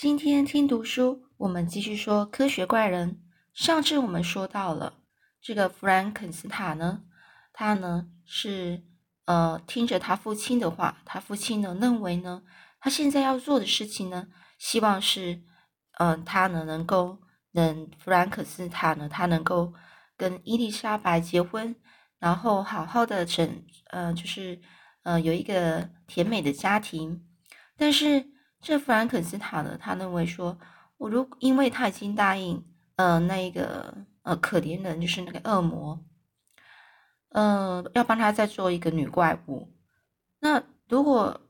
今天听读书，我们继续说科学怪人。上次我们说到了这个弗兰肯斯坦呢，他呢是呃听着他父亲的话，他父亲呢认为呢，他现在要做的事情呢，希望是嗯他呢能够能弗兰肯斯坦呢他能够跟伊丽莎白结婚，然后好好的成呃就是呃有一个甜美的家庭，但是。这弗兰肯斯坦呢，他认为说，我如因为他已经答应，呃，那一个呃可怜人就是那个恶魔，呃，要帮他再做一个女怪物。那如果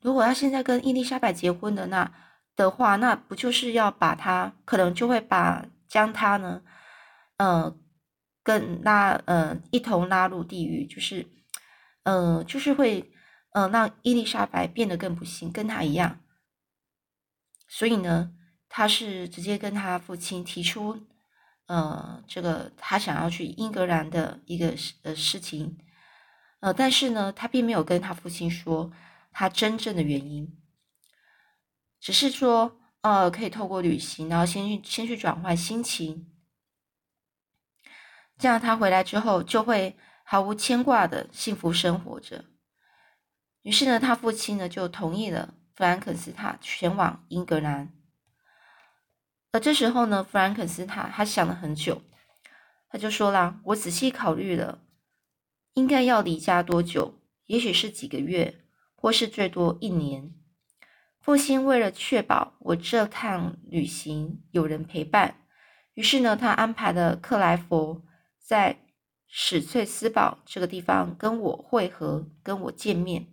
如果他现在跟伊丽莎白结婚的那的话，那不就是要把他可能就会把将他呢，呃，跟拉呃一同拉入地狱，就是呃就是会呃让伊丽莎白变得更不幸，跟他一样。所以呢，他是直接跟他父亲提出，呃，这个他想要去英格兰的一个呃事情，呃，但是呢，他并没有跟他父亲说他真正的原因，只是说，呃，可以透过旅行，然后先去先去转换心情，这样他回来之后就会毫无牵挂的幸福生活着。于是呢，他父亲呢就同意了。弗兰肯斯坦前往英格兰，而这时候呢，弗兰肯斯坦他想了很久，他就说啦：“我仔细考虑了，应该要离家多久？也许是几个月，或是最多一年。父亲为了确保我这趟旅行有人陪伴，于是呢，他安排了克莱佛在史翠斯堡这个地方跟我会合，跟我见面。”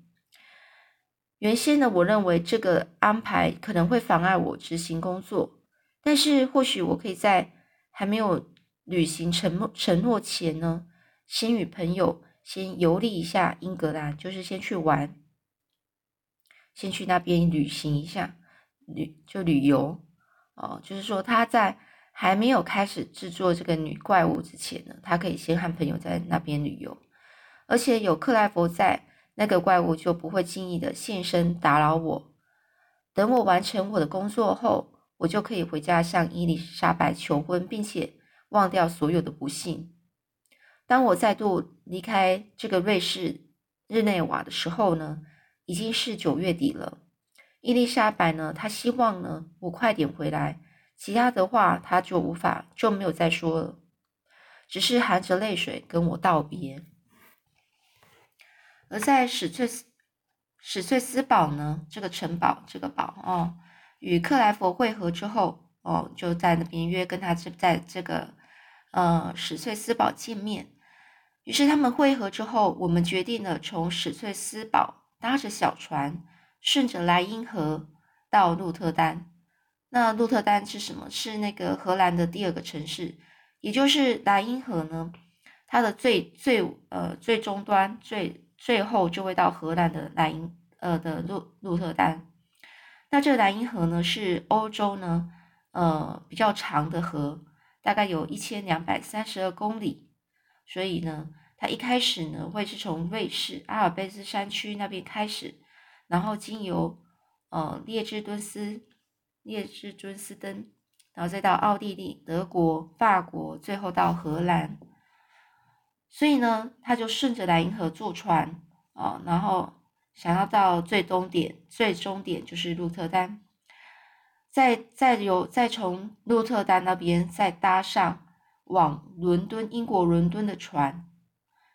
原先呢，我认为这个安排可能会妨碍我执行工作，但是或许我可以在还没有履行承诺承诺前呢，先与朋友先游历一下英格兰，就是先去玩，先去那边旅行一下，旅就旅游哦，就是说他在还没有开始制作这个女怪物之前呢，他可以先和朋友在那边旅游，而且有克莱佛在。那个怪物就不会轻易的现身打扰我。等我完成我的工作后，我就可以回家向伊丽莎白求婚，并且忘掉所有的不幸。当我再度离开这个瑞士日内瓦的时候呢，已经是九月底了。伊丽莎白呢，她希望呢我快点回来，其他的话她就无法就没有再说了，只是含着泪水跟我道别。而在史翠斯史翠斯堡呢，这个城堡，这个堡哦，与克莱佛会合之后哦，就在那边约跟他这在这个呃史翠斯堡见面。于是他们会合之后，我们决定了从史翠斯堡搭着小船，顺着莱茵河到鹿特丹。那鹿特丹是什么？是那个荷兰的第二个城市，也就是莱茵河呢？它的最最呃最终端最。最后就会到荷兰的莱茵呃的鹿鹿特丹，那这个莱茵河呢是欧洲呢呃比较长的河，大概有一千两百三十二公里，所以呢它一开始呢会是从瑞士阿尔卑斯山区那边开始，然后经由呃列支敦斯列支敦斯登，然后再到奥地利、德国、法国，最后到荷兰。所以呢，他就顺着莱茵河坐船啊，然后想要到最终点，最终点就是鹿特丹，再再由再从鹿特丹那边再搭上往伦敦英国伦敦的船。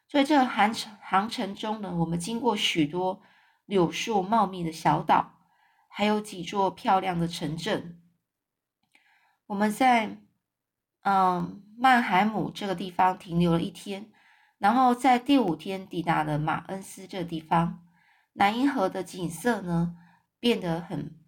所以这个航程航程中呢，我们经过许多柳树茂密的小岛，还有几座漂亮的城镇。我们在嗯曼海姆这个地方停留了一天。然后在第五天抵达了马恩斯这地方，莱茵河的景色呢变得很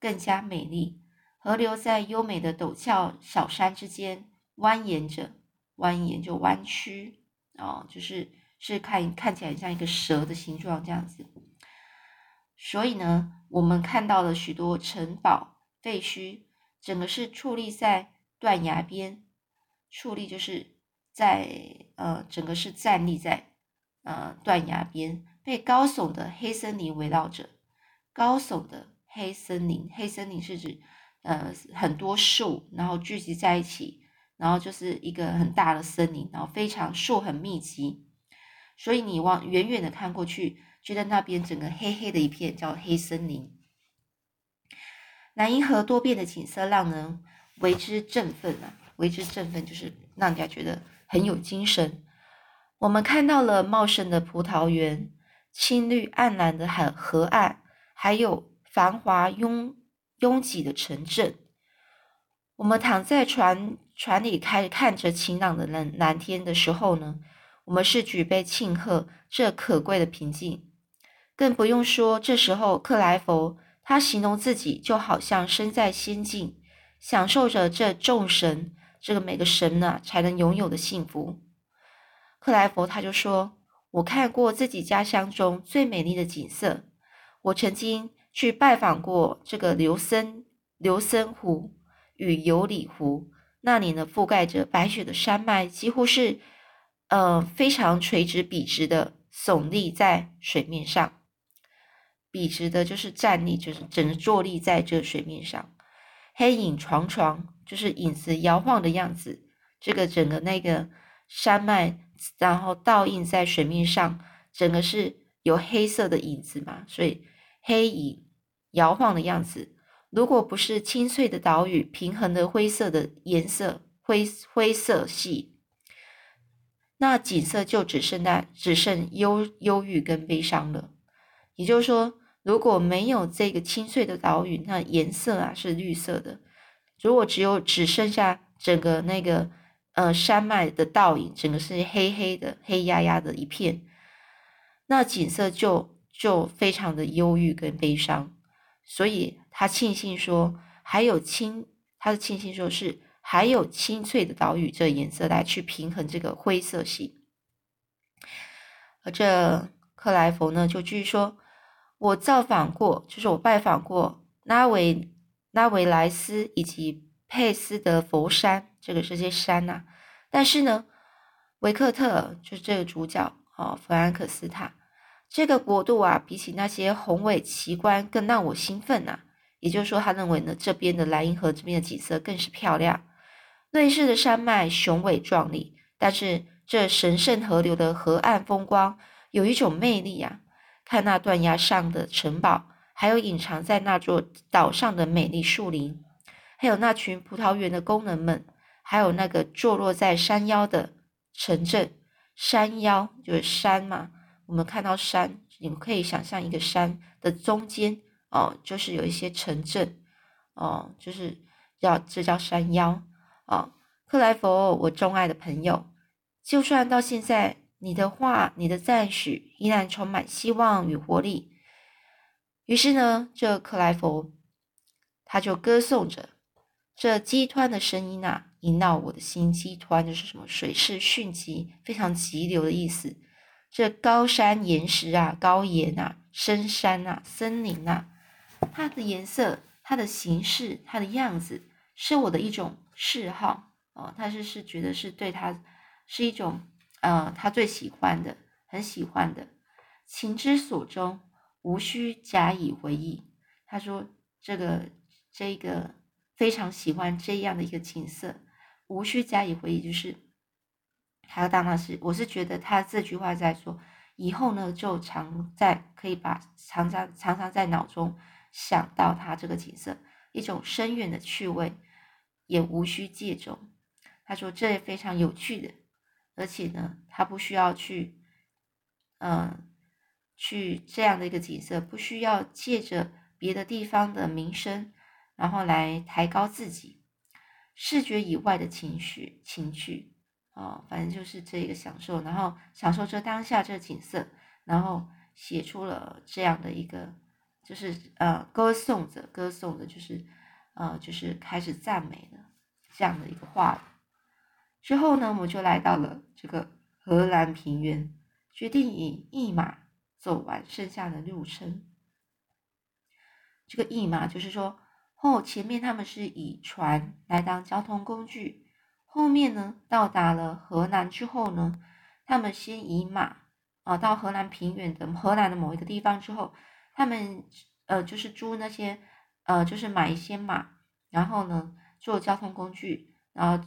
更加美丽，河流在优美的陡峭小山之间蜿蜒着，蜿蜒就弯曲哦，就是是看看起来像一个蛇的形状这样子。所以呢，我们看到了许多城堡废墟，整个是矗立在断崖边，矗立就是。在呃，整个是站立在呃断崖边，被高耸的黑森林围绕着。高耸的黑森林，黑森林是指呃很多树，然后聚集在一起，然后就是一个很大的森林，然后非常树很密集，所以你往远远的看过去，觉得那边整个黑黑的一片，叫黑森林。南银河多变的景色让人为之振奋啊，为之振奋就是让人家觉得很有精神。我们看到了茂盛的葡萄园、青绿暗蓝的海河岸，还有繁华拥拥挤的城镇。我们躺在船船里开看着晴朗的蓝蓝天的时候呢，我们是举杯庆贺这可贵的平静。更不用说这时候克莱佛。他形容自己就好像身在仙境，享受着这众神这个每个神呢才能拥有的幸福。克莱佛他就说：“我看过自己家乡中最美丽的景色。我曾经去拜访过这个刘森刘森湖与尤里湖，那里呢覆盖着白雪的山脉，几乎是呃非常垂直笔直的耸立在水面上。”笔直的，就是站立，就是整个坐立在这水面上，黑影幢幢，就是影子摇晃的样子。这个整个那个山脉，然后倒映在水面上，整个是有黑色的影子嘛，所以黑影摇晃的样子。如果不是清脆的岛屿，平衡的灰色的颜色，灰灰色系，那景色就只剩那只剩忧忧郁跟悲伤了。也就是说。如果没有这个清脆的岛屿，那颜色啊是绿色的。如果只有只剩下整个那个呃山脉的倒影，整个是黑黑的、黑压压的一片，那景色就就非常的忧郁跟悲伤。所以他庆幸说还有清，他的庆幸说是还有清脆的岛屿这颜色来去平衡这个灰色系。而这克莱佛呢就继续说。我造访过，就是我拜访过拉维拉维莱斯以及佩斯德佛山，这个这些山呐。但是呢，维克特就是这个主角哦，弗兰克斯塔这个国度啊，比起那些宏伟奇观更让我兴奋呐。也就是说，他认为呢，这边的莱茵河这边的景色更是漂亮。瑞士的山脉雄伟壮丽，但是这神圣河流的河岸风光有一种魅力呀。看那断崖上的城堡，还有隐藏在那座岛上的美丽树林，还有那群葡萄园的工人们，还有那个坐落在山腰的城镇。山腰就是山嘛，我们看到山，你们可以想象一个山的中间哦，就是有一些城镇哦，就是叫这叫山腰哦。克莱佛，我钟爱的朋友，就算到现在。你的话，你的赞许依然充满希望与活力。于是呢，这克莱佛他就歌颂着这激湍的声音啊，萦绕我的心。激湍就是什么？水势迅急，非常急流的意思。这高山岩石啊，高岩啊，深山啊，森林啊，它的颜色、它的形式、它的样子，是我的一种嗜好哦。他是是觉得是对他是一种。呃，他最喜欢的，很喜欢的，情之所钟，无需加以回忆。他说：“这个，这个非常喜欢这样的一个景色，无需加以回忆。”就是他当然是，我是觉得他这句话在说，以后呢，就常在可以把常常常常在脑中想到他这个景色，一种深远的趣味，也无需借种。他说：“这也非常有趣的。”而且呢，他不需要去，嗯，去这样的一个景色，不需要借着别的地方的名声，然后来抬高自己，视觉以外的情绪情趣，哦，反正就是这个享受，然后享受这当下这景色，然后写出了这样的一个，就是呃，歌颂着歌颂的，就是呃，就是开始赞美的这样的一个话。之后呢，我就来到了这个荷兰平原，决定以一马走完剩下的路程。这个驿马就是说，后前面他们是以船来当交通工具，后面呢到达了荷兰之后呢，他们先以马啊到荷兰平原的荷兰的某一个地方之后，他们呃就是租那些呃就是买一些马，然后呢做交通工具，然后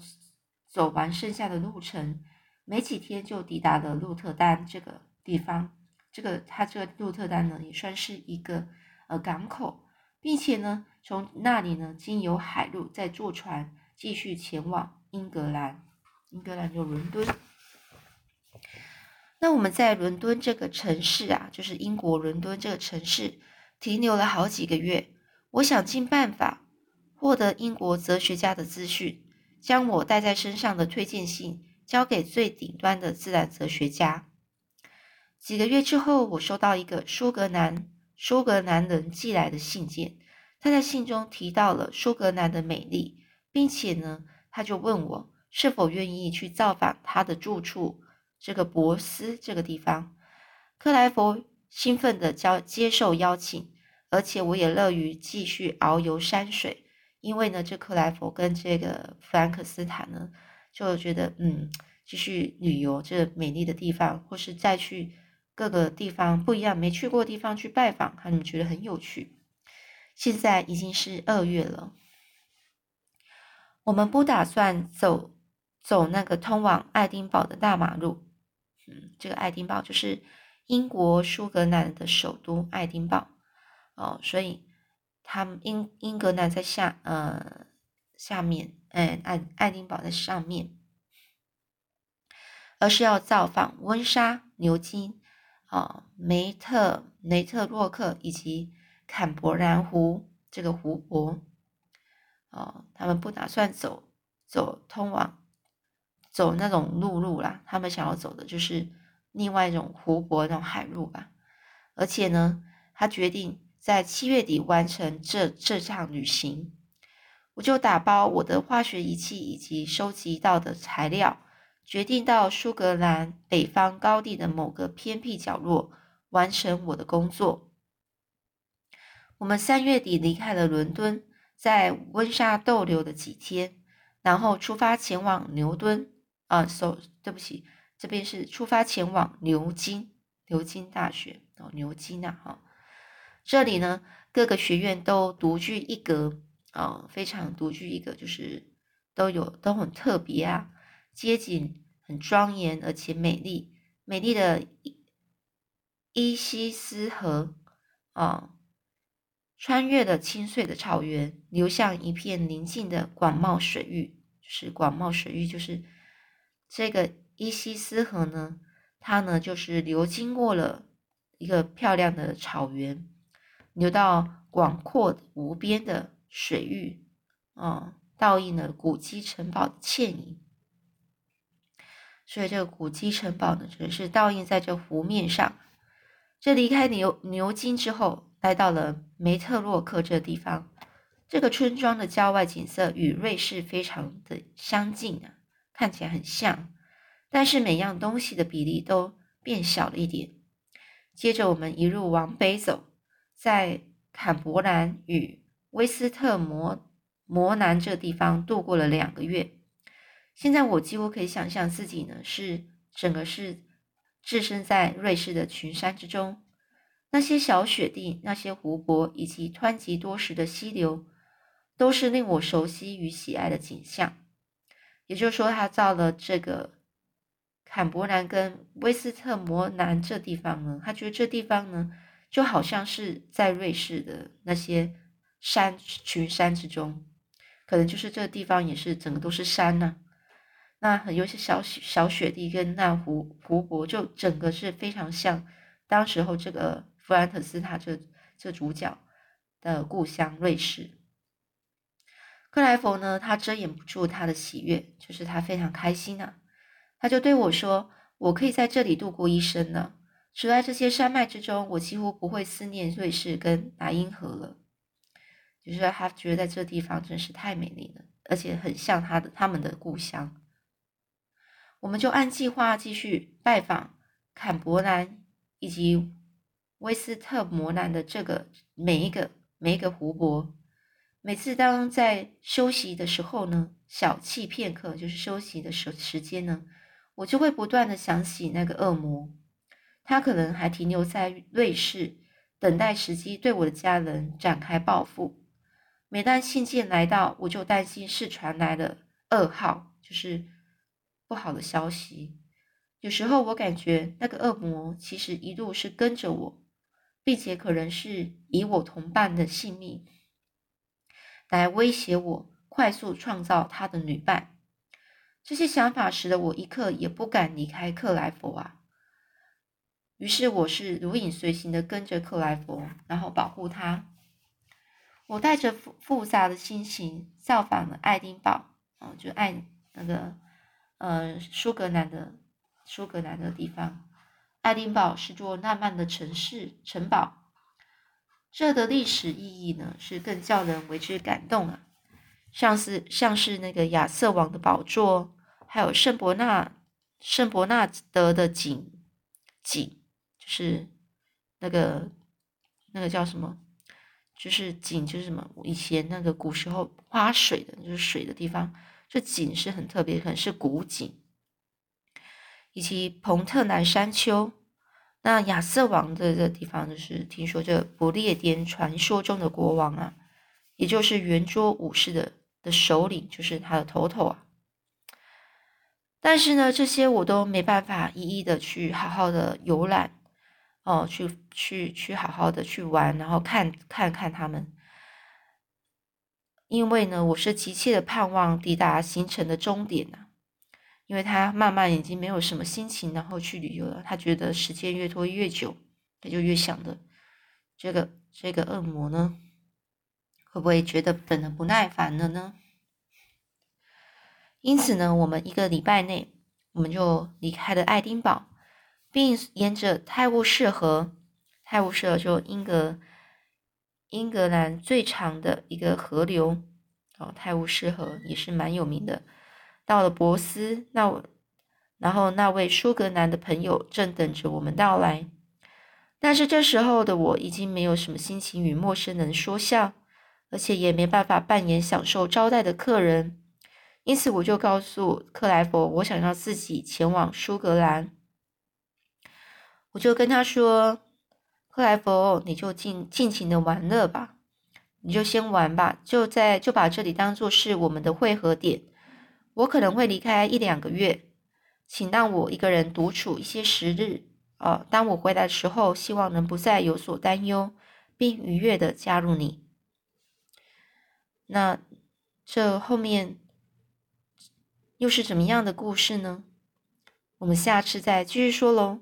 走完剩下的路程，没几天就抵达了鹿特丹这个地方。这个它这个鹿特丹呢，也算是一个呃港口，并且呢，从那里呢经由海路再坐船继续前往英格兰，英格兰就伦敦。那我们在伦敦这个城市啊，就是英国伦敦这个城市停留了好几个月。我想尽办法获得英国哲学家的资讯，将我带在身上的推荐信交给最顶端的自然哲学家。几个月之后，我收到一个苏格兰苏格兰人寄来的信件。他在信中提到了苏格兰的美丽，并且呢，他就问我是否愿意去造访他的住处这个博斯这个地方。克莱佛兴奋地交接受邀请，而且我也乐于继续遨游山水，因为呢，这克莱佛跟这个弗兰克斯坦呢，就觉得嗯，继续旅游这美丽的地方，或是再去。各个地方不一样，没去过的地方去拜访，他们觉得很有趣。现在已经是二月了，我们不打算走走那个通往爱丁堡的大马路。嗯，这个爱丁堡就是英国苏格兰的首都爱丁堡哦，所以他们英英格兰在下呃下面，嗯爱爱丁堡在上面，而是要造访温莎、牛津。啊，梅特雷特洛克以及坎伯兰湖这个湖泊，啊，他们不打算走走通往走那种陆路啦，他们想要走的就是另外一种湖泊那种海路吧。而且呢，他决定在七月底完成这这趟旅行。我就打包我的化学仪器以及收集到的材料。决定到苏格兰北方高地的某个偏僻角落完成我的工作。我们三月底离开了伦敦，在温莎逗留了几天，然后出发前往牛顿。啊，so 对不起，这边是出发前往牛津，牛津大学哦，牛津啊，哈，这里呢各个学院都独具一格啊，非常独具一格，就是都有都很特别啊。街景很庄严而且美丽，美丽的伊西斯河啊，穿越了清脆的草原，流向一片宁静的广袤水域。就是广袤水域，就是这个伊西斯河呢，它呢就是流经过了一个漂亮的草原，流到广阔无边的水域啊，倒映了古迹城堡的倩影。所以这个古迹城堡呢，只是倒映在这湖面上。这离开牛牛津之后，来到了梅特洛克这地方。这个村庄的郊外景色与瑞士非常的相近啊，看起来很像，但是每样东西的比例都变小了一点。接着我们一路往北走，在坎伯兰与威斯特摩摩南这地方度过了两个月。现在我几乎可以想象自己呢，是整个是置身在瑞士的群山之中，那些小雪地、那些湖泊以及湍急多时的溪流，都是令我熟悉与喜爱的景象。也就是说，他到了这个坎伯兰跟威斯特摩南这地方呢，他觉得这地方呢，就好像是在瑞士的那些山群山之中，可能就是这个地方也是整个都是山呢。那很有些小小雪地跟那湖湖泊，就整个是非常像当时候这个弗兰特斯塔这这主角的故乡瑞士。克莱佛呢，他遮掩不住他的喜悦，就是他非常开心呐。他就对我说：“我可以在这里度过一生了。处在这些山脉之中，我几乎不会思念瑞士跟莱茵河了。”就是他觉得在这地方真是太美丽了，而且很像他的他们的故乡。我们就按计划继续拜访坎伯兰以及威斯特摩兰的这个每一个每一个湖泊。每次当在休息的时候呢，小憩片刻，就是休息的时时间呢，我就会不断的想起那个恶魔。他可能还停留在瑞士，等待时机对我的家人展开报复。每当信件来到，我就担心是传来了噩耗，就是不好的消息。有时候我感觉那个恶魔其实一路是跟着我，并且可能是以我同伴的性命来威胁我，快速创造他的女伴。这些想法使得我一刻也不敢离开克莱佛啊。于是我是如影随形的跟着克莱佛，然后保护他。我带着复复杂的心情造访了爱丁堡，哦，就爱那个呃苏格兰的苏格兰的地方。爱丁堡是座浪漫的城市城堡，这的历史意义呢是更叫人为之感动啊，像是像是那个亚瑟王的宝座，还有圣伯纳圣伯纳德的井井，就是那个那个叫什么？就是井，就是什么？以前那个古时候花水的，就是水的地方。这井是很特别，可能是古井。以及彭特南山丘，那亚瑟王的这地方，就是听说这不列颠传说中的国王啊，也就是圆桌武士的的首领，就是他的头头啊。但是呢，这些我都没办法一一的去好好的游览。哦，去去去，好好的去玩，然后看看看他们。因为呢，我是急切的盼望抵达行程的终点呐。因为他慢慢已经没有什么心情，然后去旅游了。他觉得时间越拖越久，他就越想的这个这个恶魔呢，会不会觉得等的不耐烦了呢？因此呢，我们一个礼拜内，我们就离开了爱丁堡。并沿着泰晤士河，泰晤士河就英格英格兰最长的一个河流哦，泰晤士河也是蛮有名的。到了博斯，那我然后那位苏格兰的朋友正等着我们到来，但是这时候的我已经没有什么心情与陌生人说笑，而且也没办法扮演享受招待的客人，因此我就告诉克莱佛，我想要自己前往苏格兰。我就跟他说：“克莱佛，你就尽尽情的玩乐吧，你就先玩吧，就在就把这里当做是我们的汇合点。我可能会离开一两个月，请让我一个人独处一些时日。哦，当我回来的时候，希望能不再有所担忧，并愉悦的加入你。那这后面又是怎么样的故事呢？我们下次再继续说喽。”